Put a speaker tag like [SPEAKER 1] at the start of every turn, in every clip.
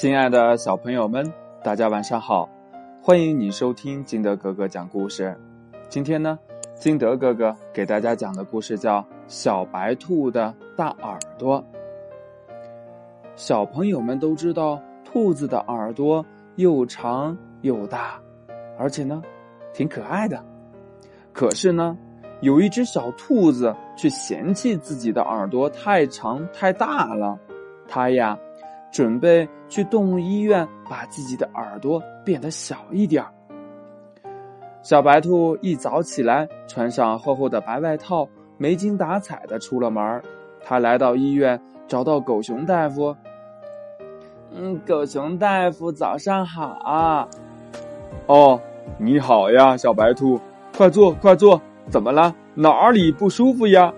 [SPEAKER 1] 亲爱的小朋友们，大家晚上好！欢迎你收听金德哥哥讲故事。今天呢，金德哥哥给大家讲的故事叫《小白兔的大耳朵》。小朋友们都知道，兔子的耳朵又长又大，而且呢，挺可爱的。可是呢，有一只小兔子却嫌弃自己的耳朵太长太大了，它呀。准备去动物医院把自己的耳朵变得小一点儿。小白兔一早起来，穿上厚厚的白外套，没精打采的出了门。他来到医院，找到狗熊大夫。嗯，狗熊大夫，早上好啊。
[SPEAKER 2] 哦，你好呀，小白兔，快坐，快坐。怎么了？哪里不舒服呀？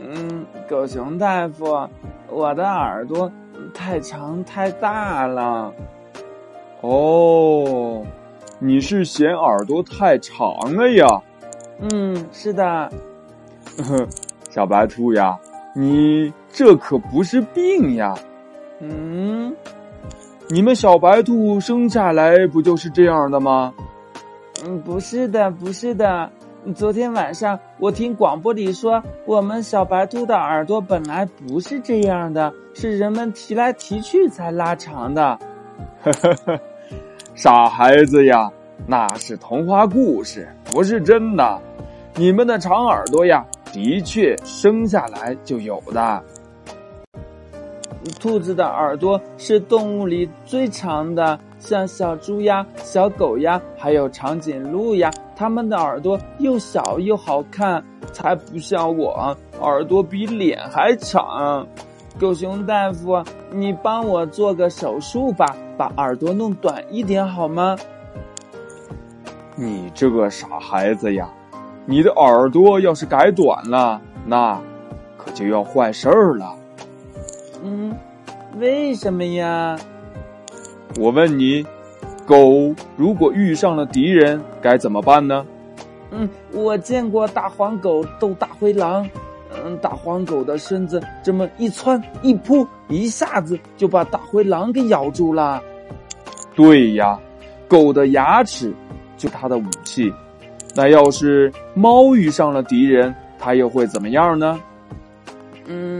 [SPEAKER 1] 嗯，狗熊大夫，我的耳朵。太长太大了，
[SPEAKER 2] 哦，你是嫌耳朵太长了呀？
[SPEAKER 1] 嗯，是的。
[SPEAKER 2] 小白兔呀，你这可不是病呀。
[SPEAKER 1] 嗯，
[SPEAKER 2] 你们小白兔生下来不就是这样的吗？
[SPEAKER 1] 嗯，不是的，不是的。昨天晚上我听广播里说，我们小白兔的耳朵本来不是这样的，是人们提来提去才拉长的。
[SPEAKER 2] 呵呵呵，傻孩子呀，那是童话故事，不是真的。你们的长耳朵呀，的确生下来就有的。
[SPEAKER 1] 兔子的耳朵是动物里最长的，像小猪呀、小狗呀，还有长颈鹿呀，它们的耳朵又小又好看，才不像我，耳朵比脸还长。狗熊大夫，你帮我做个手术吧，把耳朵弄短一点好吗？
[SPEAKER 2] 你这个傻孩子呀，你的耳朵要是改短了，那可就要坏事儿了。
[SPEAKER 1] 嗯，为什么呀？
[SPEAKER 2] 我问你，狗如果遇上了敌人该怎么办呢？
[SPEAKER 1] 嗯，我见过大黄狗斗大灰狼，嗯，大黄狗的身子这么一窜一扑，一下子就把大灰狼给咬住了。
[SPEAKER 2] 对呀，狗的牙齿就它的武器。那要是猫遇上了敌人，它又会怎么样呢？
[SPEAKER 1] 嗯嗯。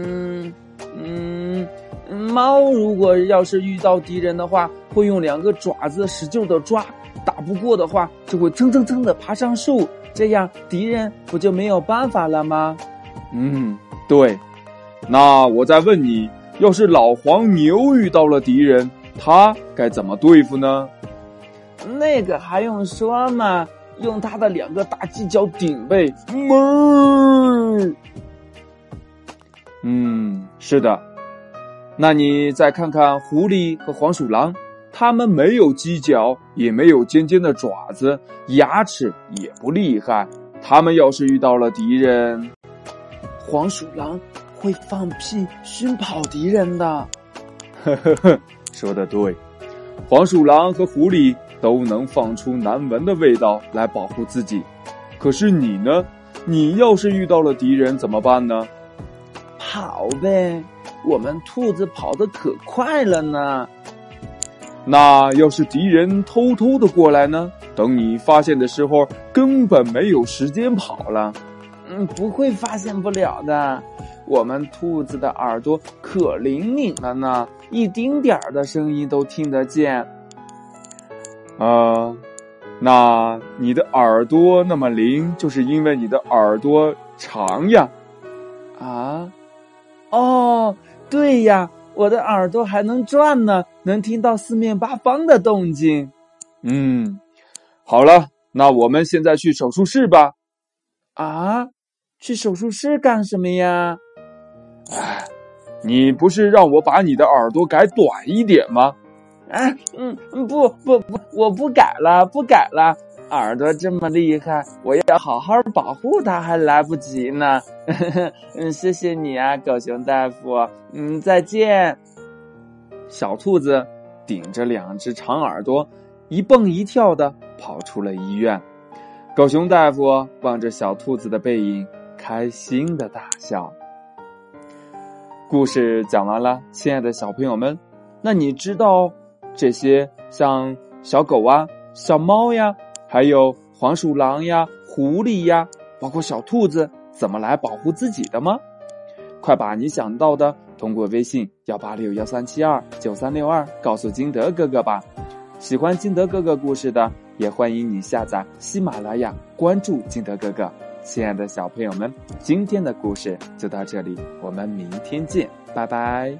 [SPEAKER 1] 猫如果要是遇到敌人的话，会用两个爪子使劲的抓，打不过的话，就会蹭蹭蹭的爬上树，这样敌人不就没有办法了吗？
[SPEAKER 2] 嗯，对。那我再问你，要是老黄牛遇到了敌人，他该怎么对付呢？
[SPEAKER 1] 那个还用说吗？用他的两个大犄角顶背，哞。
[SPEAKER 2] 嗯，是的。那你再看看狐狸和黄鼠狼，它们没有犄角，也没有尖尖的爪子，牙齿也不厉害。它们要是遇到了敌人，
[SPEAKER 1] 黄鼠狼会放屁熏跑敌人的。
[SPEAKER 2] 呵呵呵，说的对，黄鼠狼和狐狸都能放出难闻的味道来保护自己。可是你呢？你要是遇到了敌人怎么办呢？
[SPEAKER 1] 跑呗。我们兔子跑得可快了呢。
[SPEAKER 2] 那要是敌人偷偷的过来呢？等你发现的时候，根本没有时间跑了。
[SPEAKER 1] 嗯，不会发现不了的。我们兔子的耳朵可灵敏了呢，一丁点儿的声音都听得见。
[SPEAKER 2] 啊，那你的耳朵那么灵，就是因为你的耳朵长呀？
[SPEAKER 1] 啊？哦。对呀，我的耳朵还能转呢，能听到四面八方的动静。
[SPEAKER 2] 嗯，好了，那我们现在去手术室吧。
[SPEAKER 1] 啊，去手术室干什么呀？
[SPEAKER 2] 哎，你不是让我把你的耳朵改短一点吗？
[SPEAKER 1] 哎，嗯，不不不，我不改了，不改了。耳朵这么厉害，我要好好保护它，还来不及呢。嗯，谢谢你啊，狗熊大夫。嗯，再见。小兔子顶着两只长耳朵，一蹦一跳的跑出了医院。狗熊大夫望着小兔子的背影，开心的大笑。故事讲完了，亲爱的小朋友们，那你知道这些像小狗啊、小猫呀，还有黄鼠狼呀、狐狸呀，包括小兔子，怎么来保护自己的吗？快把你想到的通过微信幺八六幺三七二九三六二告诉金德哥哥吧。喜欢金德哥哥故事的，也欢迎你下载喜马拉雅，关注金德哥哥。亲爱的小朋友们，今天的故事就到这里，我们明天见，拜拜。